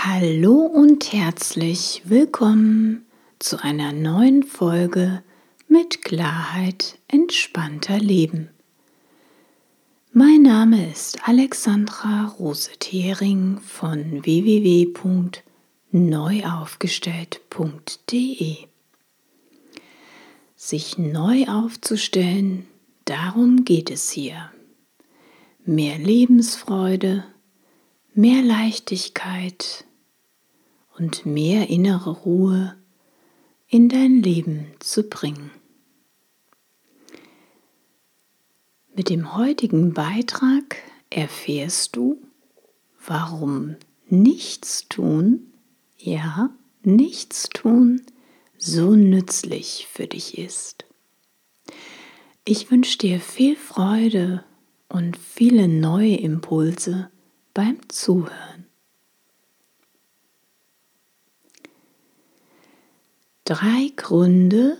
Hallo und herzlich willkommen zu einer neuen Folge mit Klarheit entspannter Leben. Mein Name ist Alexandra Rose-Thering von www.neuaufgestellt.de. Sich neu aufzustellen, darum geht es hier. Mehr Lebensfreude, mehr Leichtigkeit und mehr innere Ruhe in dein Leben zu bringen. Mit dem heutigen Beitrag erfährst du, warum nichts tun, ja, nichts tun so nützlich für dich ist. Ich wünsche dir viel Freude und viele neue Impulse beim Zuhören. Drei Gründe,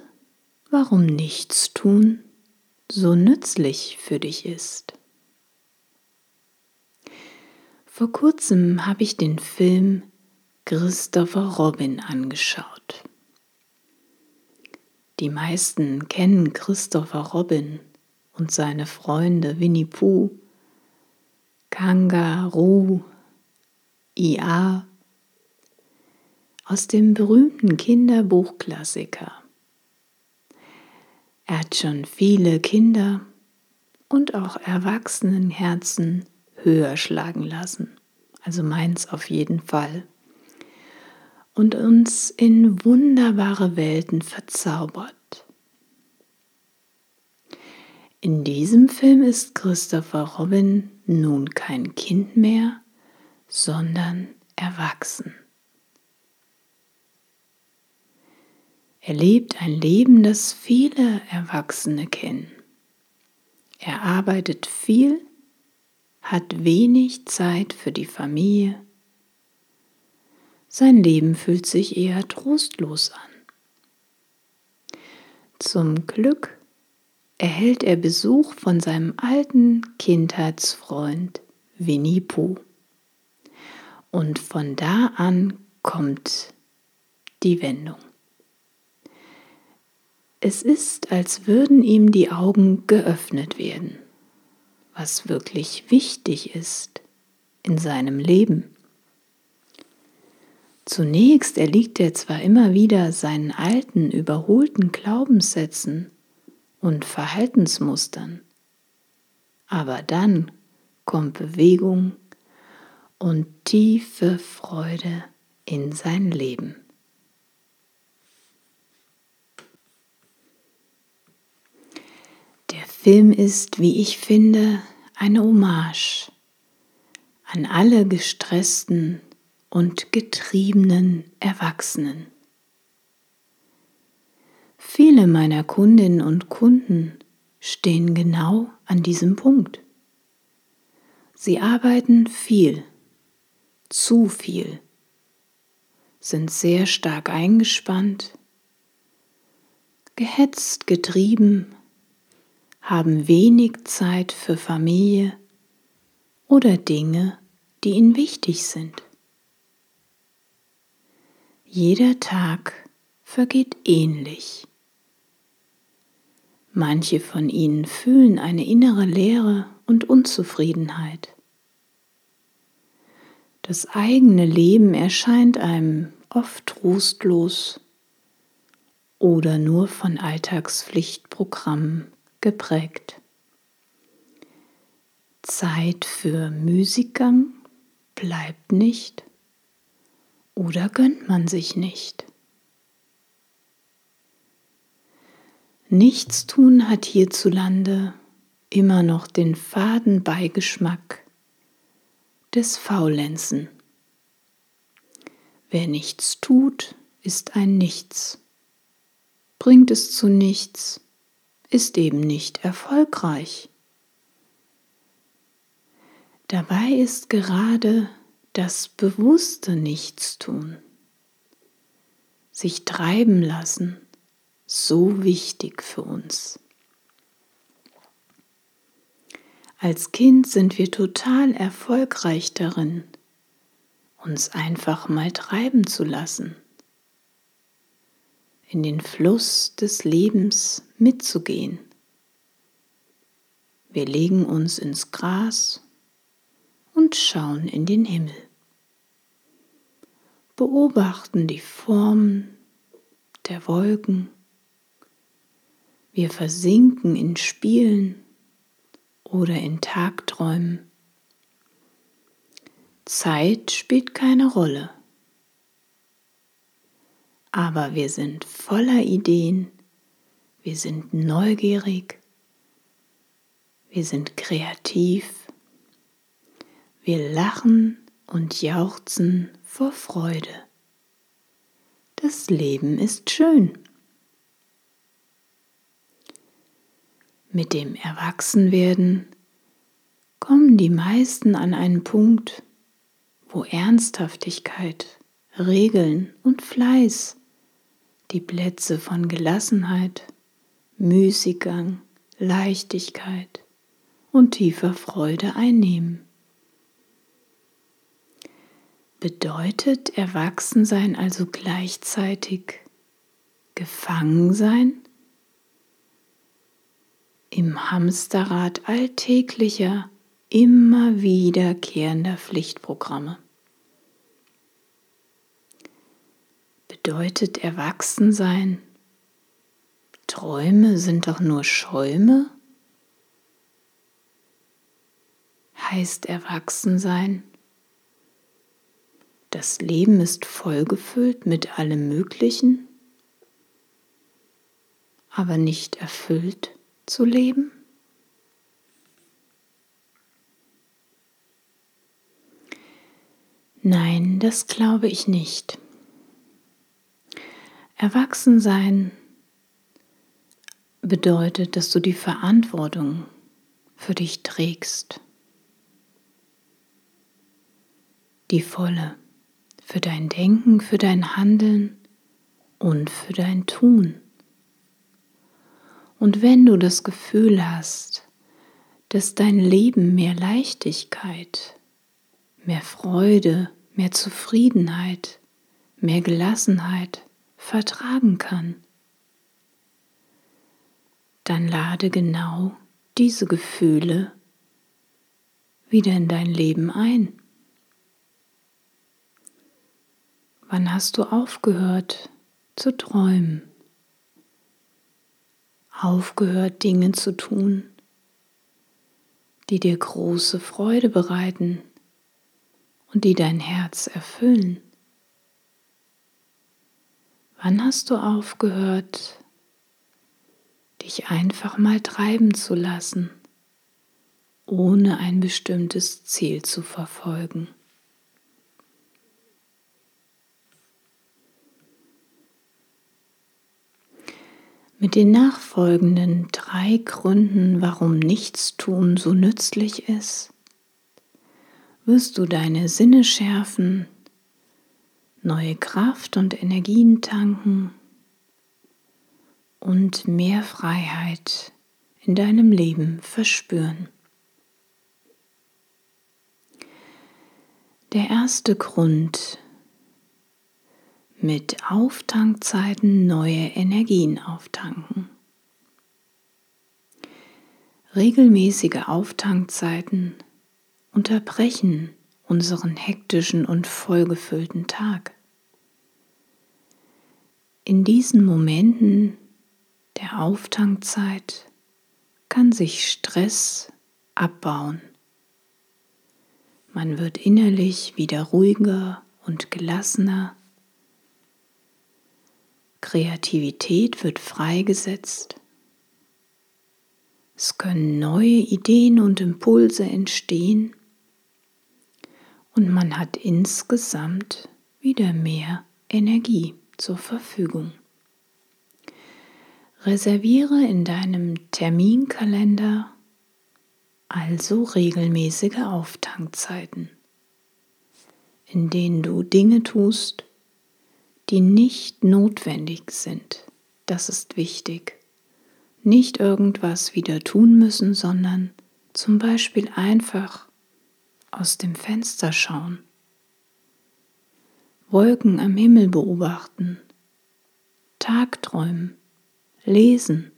warum nichts tun so nützlich für dich ist. Vor kurzem habe ich den Film Christopher Robin angeschaut. Die meisten kennen Christopher Robin und seine Freunde Winnie Pooh, Kangaroo, Ia aus dem berühmten Kinderbuchklassiker. Er hat schon viele Kinder und auch Erwachsenenherzen höher schlagen lassen, also meins auf jeden Fall, und uns in wunderbare Welten verzaubert. In diesem Film ist Christopher Robin nun kein Kind mehr, sondern erwachsen. Er lebt ein Leben, das viele Erwachsene kennen. Er arbeitet viel, hat wenig Zeit für die Familie. Sein Leben fühlt sich eher trostlos an. Zum Glück erhält er Besuch von seinem alten Kindheitsfreund Winnie Pooh. Und von da an kommt die Wendung. Es ist, als würden ihm die Augen geöffnet werden, was wirklich wichtig ist in seinem Leben. Zunächst erliegt er zwar immer wieder seinen alten, überholten Glaubenssätzen und Verhaltensmustern, aber dann kommt Bewegung und tiefe Freude in sein Leben. Film ist, wie ich finde, eine Hommage an alle gestressten und getriebenen Erwachsenen. Viele meiner Kundinnen und Kunden stehen genau an diesem Punkt. Sie arbeiten viel, zu viel, sind sehr stark eingespannt, gehetzt, getrieben haben wenig Zeit für Familie oder Dinge, die ihnen wichtig sind. Jeder Tag vergeht ähnlich. Manche von ihnen fühlen eine innere Leere und Unzufriedenheit. Das eigene Leben erscheint einem oft trostlos oder nur von Alltagspflichtprogrammen geprägt. Zeit für Müßiggang bleibt nicht oder gönnt man sich nicht. Nichtstun hat hierzulande immer noch den faden Beigeschmack des Faulenzen. Wer nichts tut, ist ein Nichts. Bringt es zu nichts, ist eben nicht erfolgreich. Dabei ist gerade das bewusste Nichtstun, sich treiben lassen, so wichtig für uns. Als Kind sind wir total erfolgreich darin, uns einfach mal treiben zu lassen, in den Fluss des Lebens mitzugehen. Wir legen uns ins Gras und schauen in den Himmel. Beobachten die Formen der Wolken. Wir versinken in Spielen oder in Tagträumen. Zeit spielt keine Rolle. Aber wir sind voller Ideen, wir sind neugierig, wir sind kreativ, wir lachen und jauchzen vor Freude. Das Leben ist schön. Mit dem Erwachsenwerden kommen die meisten an einen Punkt, wo Ernsthaftigkeit, Regeln und Fleiß die Plätze von Gelassenheit, Müßiggang, Leichtigkeit und tiefer Freude einnehmen. Bedeutet Erwachsensein also gleichzeitig Gefangensein im Hamsterrad alltäglicher, immer wiederkehrender Pflichtprogramme? Bedeutet Erwachsensein Träume sind doch nur Schäume? Heißt Erwachsensein das Leben ist vollgefüllt mit allem Möglichen, aber nicht erfüllt zu leben? Nein, das glaube ich nicht. Erwachsensein bedeutet, dass du die Verantwortung für dich trägst. Die volle für dein Denken, für dein Handeln und für dein Tun. Und wenn du das Gefühl hast, dass dein Leben mehr Leichtigkeit, mehr Freude, mehr Zufriedenheit, mehr Gelassenheit vertragen kann, dann lade genau diese Gefühle wieder in dein Leben ein. Wann hast du aufgehört zu träumen? Aufgehört Dinge zu tun, die dir große Freude bereiten und die dein Herz erfüllen? Wann hast du aufgehört, dich einfach mal treiben zu lassen, ohne ein bestimmtes Ziel zu verfolgen? Mit den nachfolgenden drei Gründen, warum Nichtstun so nützlich ist, wirst du deine Sinne schärfen, neue Kraft und Energien tanken und mehr Freiheit in deinem Leben verspüren. Der erste Grund, mit Auftankzeiten neue Energien auftanken. Regelmäßige Auftankzeiten unterbrechen unseren hektischen und vollgefüllten Tag. In diesen Momenten der Auftankzeit kann sich Stress abbauen. Man wird innerlich wieder ruhiger und gelassener Kreativität wird freigesetzt. Es können neue Ideen und Impulse entstehen und man hat insgesamt wieder mehr Energie zur Verfügung. Reserviere in deinem Terminkalender also regelmäßige Auftankzeiten, in denen du Dinge tust, die nicht notwendig sind. Das ist wichtig. Nicht irgendwas wieder tun müssen, sondern zum Beispiel einfach aus dem Fenster schauen. Wolken am Himmel beobachten, Tagträumen, lesen.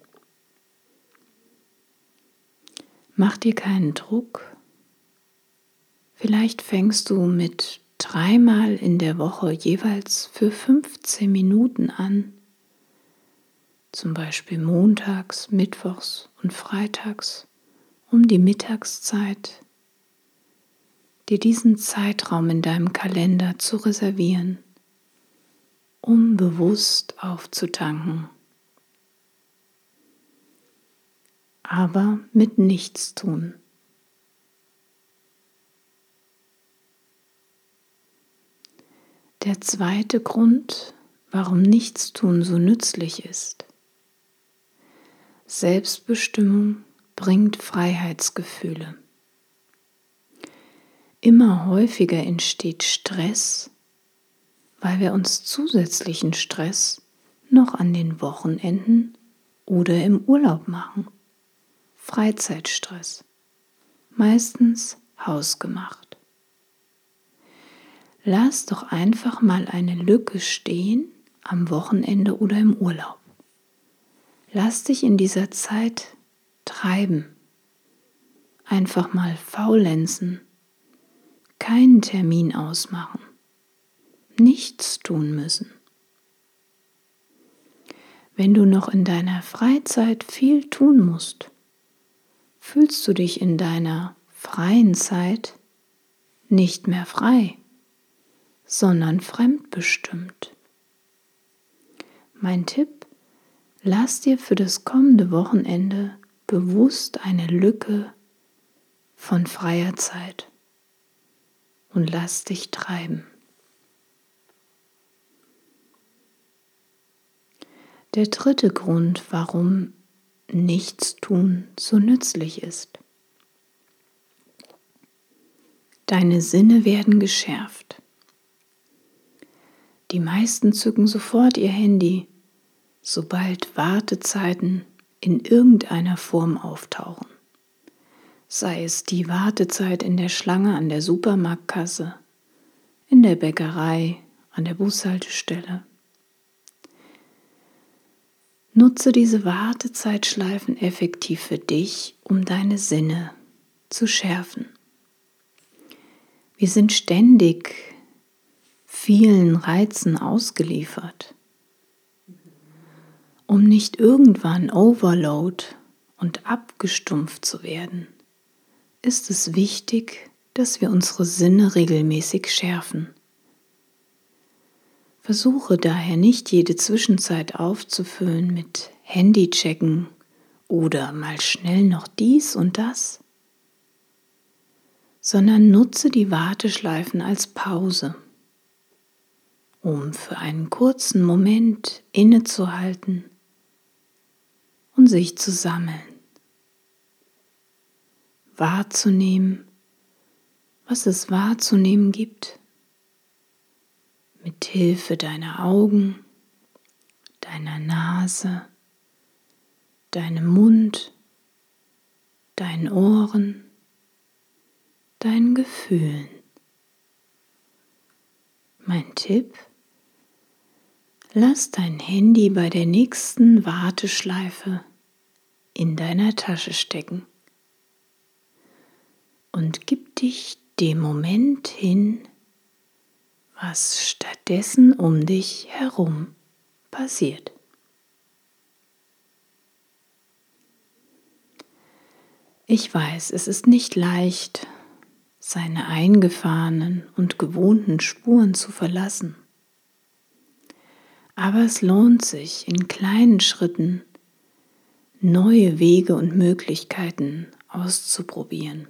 Mach dir keinen Druck. Vielleicht fängst du mit dreimal in der Woche jeweils für 15 Minuten an, zum Beispiel montags, mittwochs und freitags um die Mittagszeit, dir diesen Zeitraum in deinem Kalender zu reservieren, um bewusst aufzutanken. Aber mit nichts tun. Der zweite Grund, warum Nichtstun so nützlich ist. Selbstbestimmung bringt Freiheitsgefühle. Immer häufiger entsteht Stress, weil wir uns zusätzlichen Stress noch an den Wochenenden oder im Urlaub machen. Freizeitstress, meistens hausgemacht. Lass doch einfach mal eine Lücke stehen am Wochenende oder im Urlaub. Lass dich in dieser Zeit treiben. Einfach mal faulenzen. Keinen Termin ausmachen. Nichts tun müssen. Wenn du noch in deiner Freizeit viel tun musst, fühlst du dich in deiner freien Zeit nicht mehr frei, sondern fremdbestimmt. Mein Tipp, lass dir für das kommende Wochenende bewusst eine Lücke von freier Zeit und lass dich treiben. Der dritte Grund, warum Nichtstun so nützlich ist. Deine Sinne werden geschärft. Die meisten zücken sofort ihr Handy, sobald Wartezeiten in irgendeiner Form auftauchen. Sei es die Wartezeit in der Schlange an der Supermarktkasse, in der Bäckerei, an der Bushaltestelle. Nutze diese Wartezeitschleifen effektiv für dich, um deine Sinne zu schärfen. Wir sind ständig vielen Reizen ausgeliefert um nicht irgendwann Overload und abgestumpft zu werden, ist es wichtig, dass wir unsere Sinne regelmäßig schärfen. Versuche daher nicht jede Zwischenzeit aufzufüllen mit Handychecken oder mal schnell noch dies und das, sondern nutze die Warteschleifen als Pause, um für einen kurzen Moment innezuhalten und sich zu sammeln. Wahrzunehmen, was es wahrzunehmen gibt, mit Hilfe deiner Augen, deiner Nase, deinem Mund, deinen Ohren, deinen Gefühlen. Mein Tipp, lass dein Handy bei der nächsten Warteschleife in deiner Tasche stecken und gib dich dem Moment hin, was stattdessen um dich herum passiert. Ich weiß, es ist nicht leicht, seine eingefahrenen und gewohnten Spuren zu verlassen. Aber es lohnt sich, in kleinen Schritten neue Wege und Möglichkeiten auszuprobieren,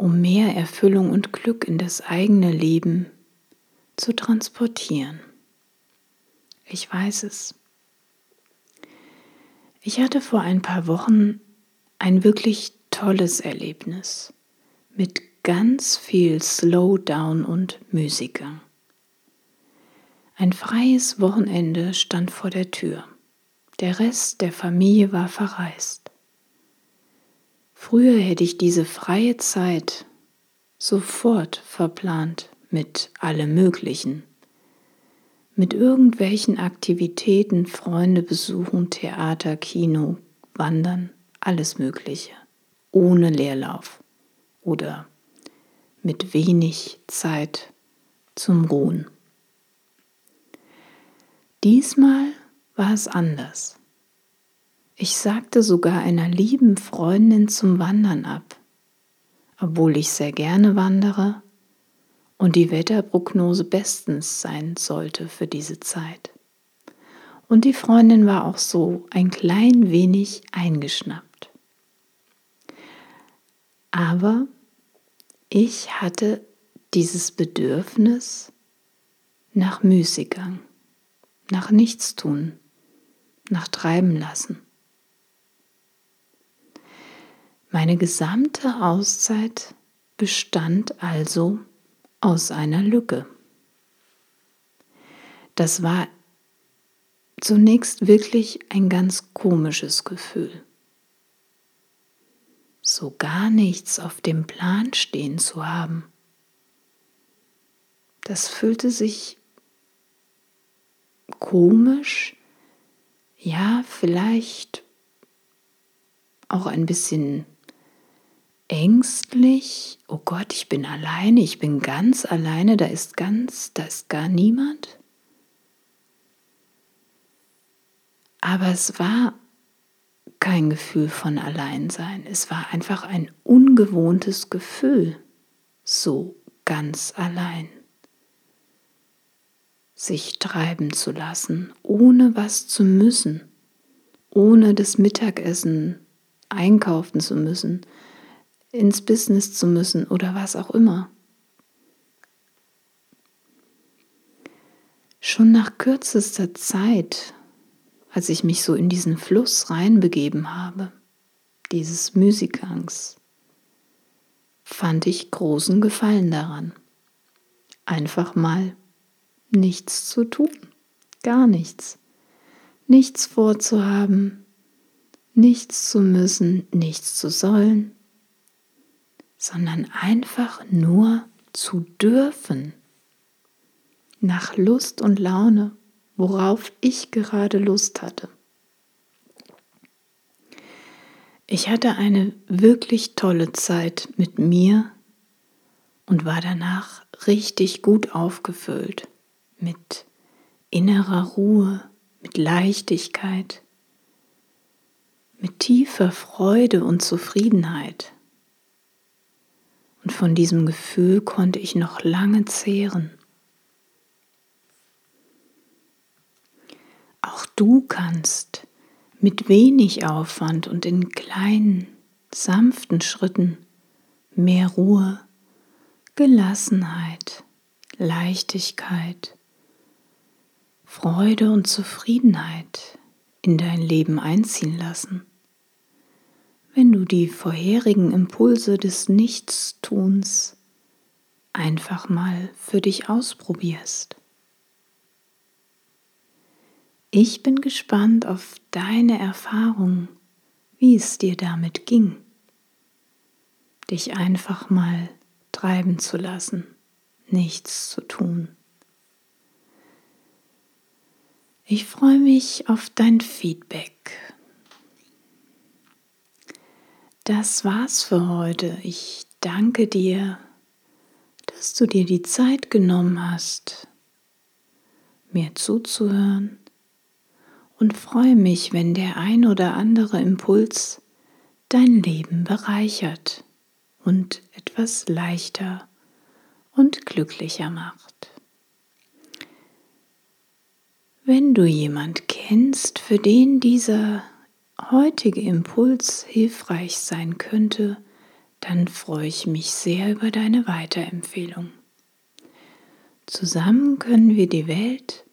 um mehr Erfüllung und Glück in das eigene Leben zu transportieren. Ich weiß es. Ich hatte vor ein paar Wochen ein wirklich tolles Erlebnis mit ganz viel Slowdown und Musiker. Ein freies Wochenende stand vor der Tür. Der Rest der Familie war verreist. Früher hätte ich diese freie Zeit sofort verplant mit allem Möglichen. Mit irgendwelchen Aktivitäten, Freunde besuchen, Theater, Kino, Wandern, alles Mögliche. Ohne Leerlauf oder mit wenig Zeit zum Ruhen. Diesmal war es anders. Ich sagte sogar einer lieben Freundin zum Wandern ab, obwohl ich sehr gerne wandere und die Wetterprognose bestens sein sollte für diese Zeit. Und die Freundin war auch so ein klein wenig eingeschnappt. Aber ich hatte dieses Bedürfnis nach Müßiggang, nach Nichtstun, nach Treiben lassen. Meine gesamte Auszeit bestand also aus einer Lücke. Das war zunächst wirklich ein ganz komisches Gefühl. So gar nichts auf dem Plan stehen zu haben. Das fühlte sich komisch, ja, vielleicht auch ein bisschen ängstlich, oh Gott, ich bin alleine, ich bin ganz alleine, da ist ganz, da ist gar niemand. Aber es war kein Gefühl von Alleinsein, es war einfach ein ungewohntes Gefühl, so ganz allein. Sich treiben zu lassen, ohne was zu müssen, ohne das Mittagessen einkaufen zu müssen, ins Business zu müssen oder was auch immer. Schon nach kürzester Zeit, als ich mich so in diesen Fluss reinbegeben habe, dieses Müßiggangs, fand ich großen Gefallen daran. Einfach mal nichts zu tun, gar nichts. Nichts vorzuhaben, nichts zu müssen, nichts zu sollen, sondern einfach nur zu dürfen. Nach Lust und Laune, worauf ich gerade Lust hatte. Ich hatte eine wirklich tolle Zeit mit mir und war danach richtig gut aufgefüllt mit innerer Ruhe, mit Leichtigkeit, mit tiefer Freude und Zufriedenheit. Und von diesem Gefühl konnte ich noch lange zehren. Auch du kannst mit wenig Aufwand und in kleinen, sanften Schritten mehr Ruhe, Gelassenheit, Leichtigkeit, Freude und Zufriedenheit in dein Leben einziehen lassen wenn du die vorherigen Impulse des Nichtstuns einfach mal für dich ausprobierst. Ich bin gespannt auf deine Erfahrung, wie es dir damit ging, dich einfach mal treiben zu lassen, nichts zu tun. Ich freue mich auf dein Feedback das war's für heute. Ich danke dir, dass du dir die Zeit genommen hast, mir zuzuhören und freue mich, wenn der ein oder andere Impuls dein Leben bereichert und etwas leichter und glücklicher macht. Wenn du jemand kennst, für den dieser heutige Impuls hilfreich sein könnte, dann freue ich mich sehr über deine Weiterempfehlung. Zusammen können wir die Welt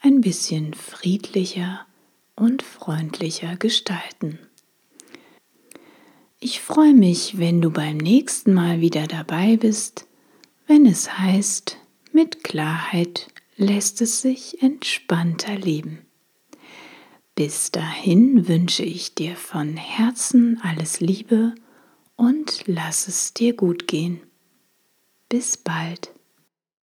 ein bisschen friedlicher und freundlicher gestalten. Ich freue mich, wenn du beim nächsten Mal wieder dabei bist, wenn es heißt, mit Klarheit lässt es sich entspannter leben. Bis dahin wünsche ich dir von Herzen alles Liebe und lass es dir gut gehen. Bis bald.